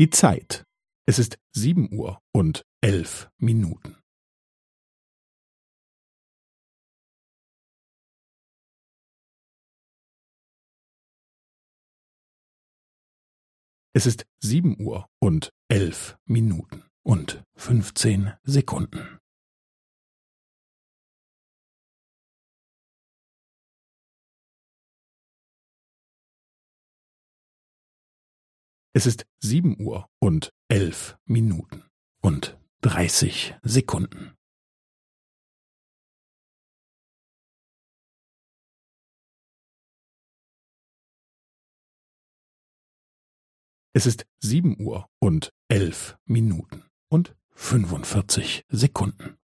Die Zeit. Es ist sieben Uhr und elf Minuten. Es ist sieben Uhr und elf Minuten und fünfzehn Sekunden. Es ist sieben Uhr und elf Minuten und dreißig Sekunden. Es ist sieben Uhr und elf Minuten und fünfundvierzig Sekunden.